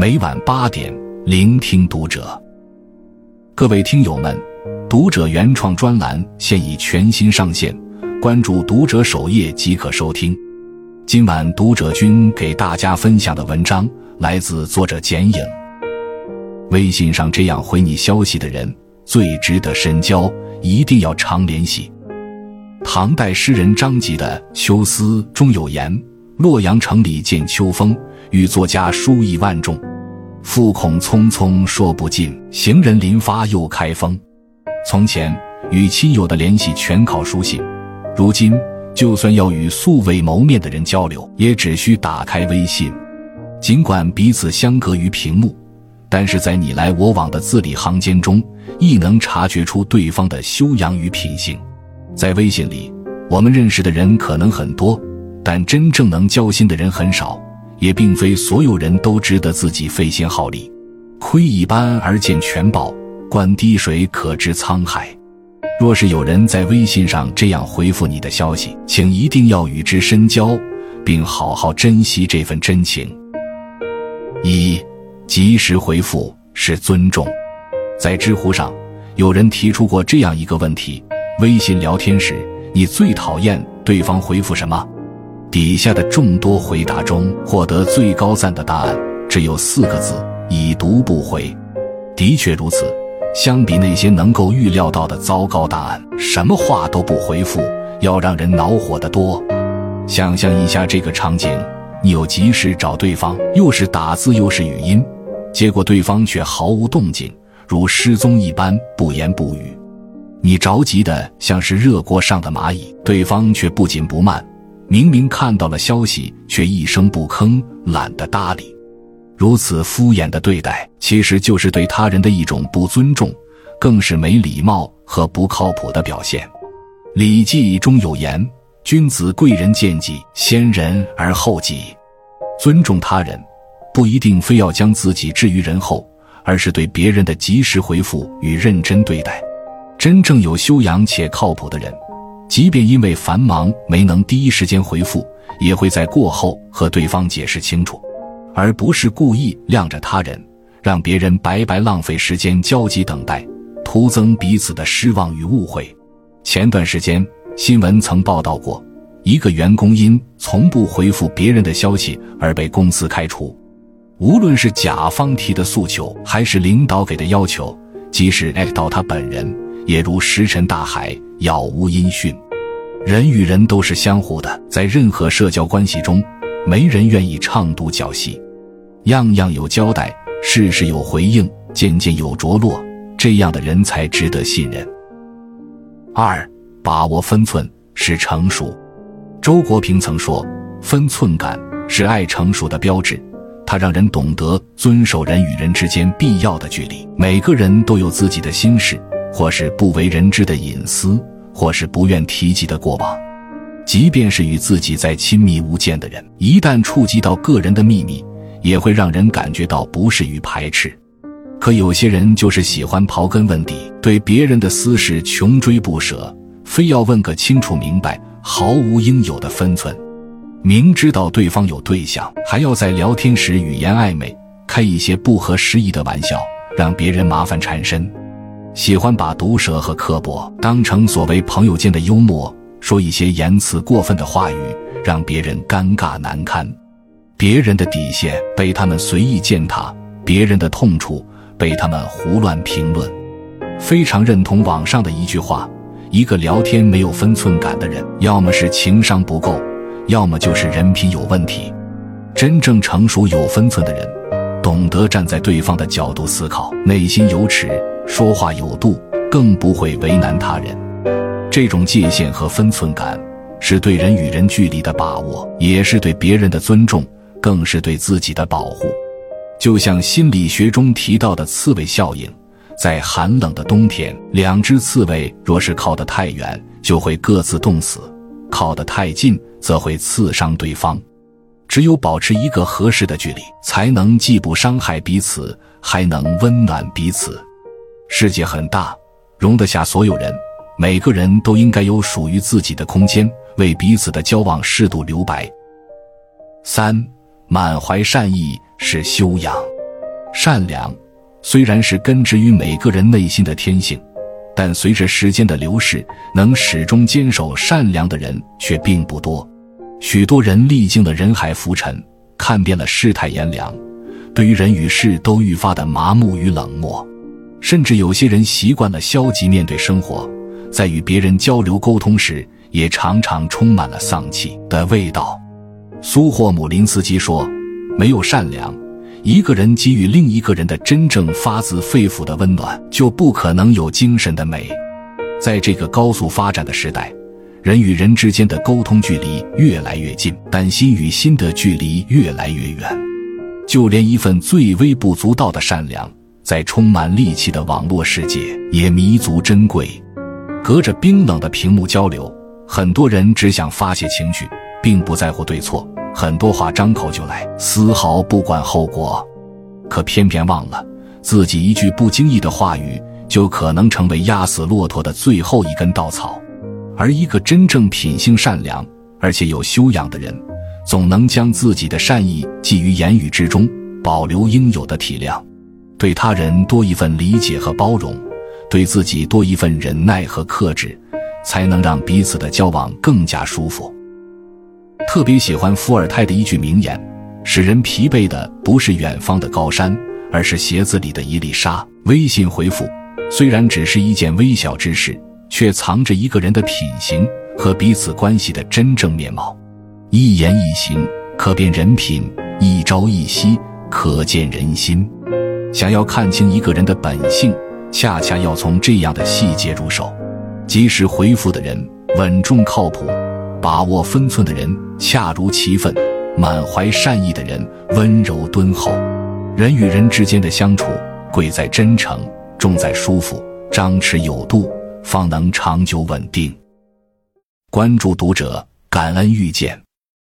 每晚八点，聆听读者。各位听友们，读者原创专栏现已全新上线，关注读者首页即可收听。今晚读者君给大家分享的文章来自作者剪影。微信上这样回你消息的人最值得深交，一定要常联系。唐代诗人张籍的《秋思》中有言：“洛阳城里见秋风，与作家书意万众。复恐匆匆说不尽，行人临发又开封。”从前与亲友的联系全靠书信，如今就算要与素未谋面的人交流，也只需打开微信。尽管彼此相隔于屏幕，但是在你来我往的字里行间中，亦能察觉出对方的修养与品行。在微信里，我们认识的人可能很多，但真正能交心的人很少。也并非所有人都值得自己费心耗力。窥一斑而见全豹，观滴水可知沧海。若是有人在微信上这样回复你的消息，请一定要与之深交，并好好珍惜这份真情。一，及时回复是尊重。在知乎上，有人提出过这样一个问题。微信聊天时，你最讨厌对方回复什么？底下的众多回答中，获得最高赞的答案只有四个字：已读不回。的确如此，相比那些能够预料到的糟糕答案，什么话都不回复要让人恼火得多。想象一下这个场景：你有急事找对方，又是打字又是语音，结果对方却毫无动静，如失踪一般不言不语。你着急的像是热锅上的蚂蚁，对方却不紧不慢，明明看到了消息，却一声不吭，懒得搭理。如此敷衍的对待，其实就是对他人的一种不尊重，更是没礼貌和不靠谱的表现。《礼记》中有言：“君子贵人贱己，先人而后己。”尊重他人，不一定非要将自己置于人后，而是对别人的及时回复与认真对待。真正有修养且靠谱的人，即便因为繁忙没能第一时间回复，也会在过后和对方解释清楚，而不是故意晾着他人，让别人白白浪费时间焦急等待，徒增彼此的失望与误会。前段时间新闻曾报道过，一个员工因从不回复别人的消息而被公司开除。无论是甲方提的诉求，还是领导给的要求，即使艾特到他本人。也如石沉大海，杳无音讯。人与人都是相互的，在任何社交关系中，没人愿意唱独角戏。样样有交代，事事有回应，件件有着落，这样的人才值得信任。二，把握分寸是成熟。周国平曾说：“分寸感是爱成熟的标志，它让人懂得遵守人与人之间必要的距离。每个人都有自己的心事。”或是不为人知的隐私，或是不愿提及的过往，即便是与自己再亲密无间的人，一旦触及到个人的秘密，也会让人感觉到不适与排斥。可有些人就是喜欢刨根问底，对别人的私事穷追不舍，非要问个清楚明白，毫无应有的分寸。明知道对方有对象，还要在聊天时语言暧昧，开一些不合时宜的玩笑，让别人麻烦缠身。喜欢把毒舌和刻薄当成所谓朋友间的幽默，说一些言辞过分的话语，让别人尴尬难堪。别人的底线被他们随意践踏，别人的痛处被他们胡乱评论。非常认同网上的一句话：一个聊天没有分寸感的人，要么是情商不够，要么就是人品有问题。真正成熟有分寸的人，懂得站在对方的角度思考，内心有尺。说话有度，更不会为难他人。这种界限和分寸感，是对人与人距离的把握，也是对别人的尊重，更是对自己的保护。就像心理学中提到的刺猬效应，在寒冷的冬天，两只刺猬若是靠得太远，就会各自冻死；靠得太近，则会刺伤对方。只有保持一个合适的距离，才能既不伤害彼此，还能温暖彼此。世界很大，容得下所有人。每个人都应该有属于自己的空间，为彼此的交往适度留白。三，满怀善意是修养。善良虽然是根植于每个人内心的天性，但随着时间的流逝，能始终坚守善良的人却并不多。许多人历经了人海浮沉，看遍了世态炎凉，对于人与事都愈发的麻木与冷漠，甚至有些人习惯了消极面对生活，在与别人交流沟通时，也常常充满了丧气的味道。苏霍姆林斯基说：“没有善良。”一个人给予另一个人的真正发自肺腑的温暖，就不可能有精神的美。在这个高速发展的时代，人与人之间的沟通距离越来越近，但心与心的距离越来越远。就连一份最微不足道的善良，在充满戾气的网络世界也弥足珍贵。隔着冰冷的屏幕交流，很多人只想发泄情绪，并不在乎对错。很多话张口就来，丝毫不管后果，可偏偏忘了自己一句不经意的话语，就可能成为压死骆驼的最后一根稻草。而一个真正品性善良而且有修养的人，总能将自己的善意寄于言语之中，保留应有的体谅，对他人多一份理解和包容，对自己多一份忍耐和克制，才能让彼此的交往更加舒服。特别喜欢伏尔泰的一句名言：“使人疲惫的不是远方的高山，而是鞋子里的一粒沙。”微信回复虽然只是一件微小之事，却藏着一个人的品行和彼此关系的真正面貌。一言一行可辨人品，一朝一夕可见人心。想要看清一个人的本性，恰恰要从这样的细节入手。及时回复的人，稳重靠谱。把握分寸的人恰如其分，满怀善意的人温柔敦厚。人与人之间的相处，贵在真诚，重在舒服，张弛有度，方能长久稳定。关注读者，感恩遇见。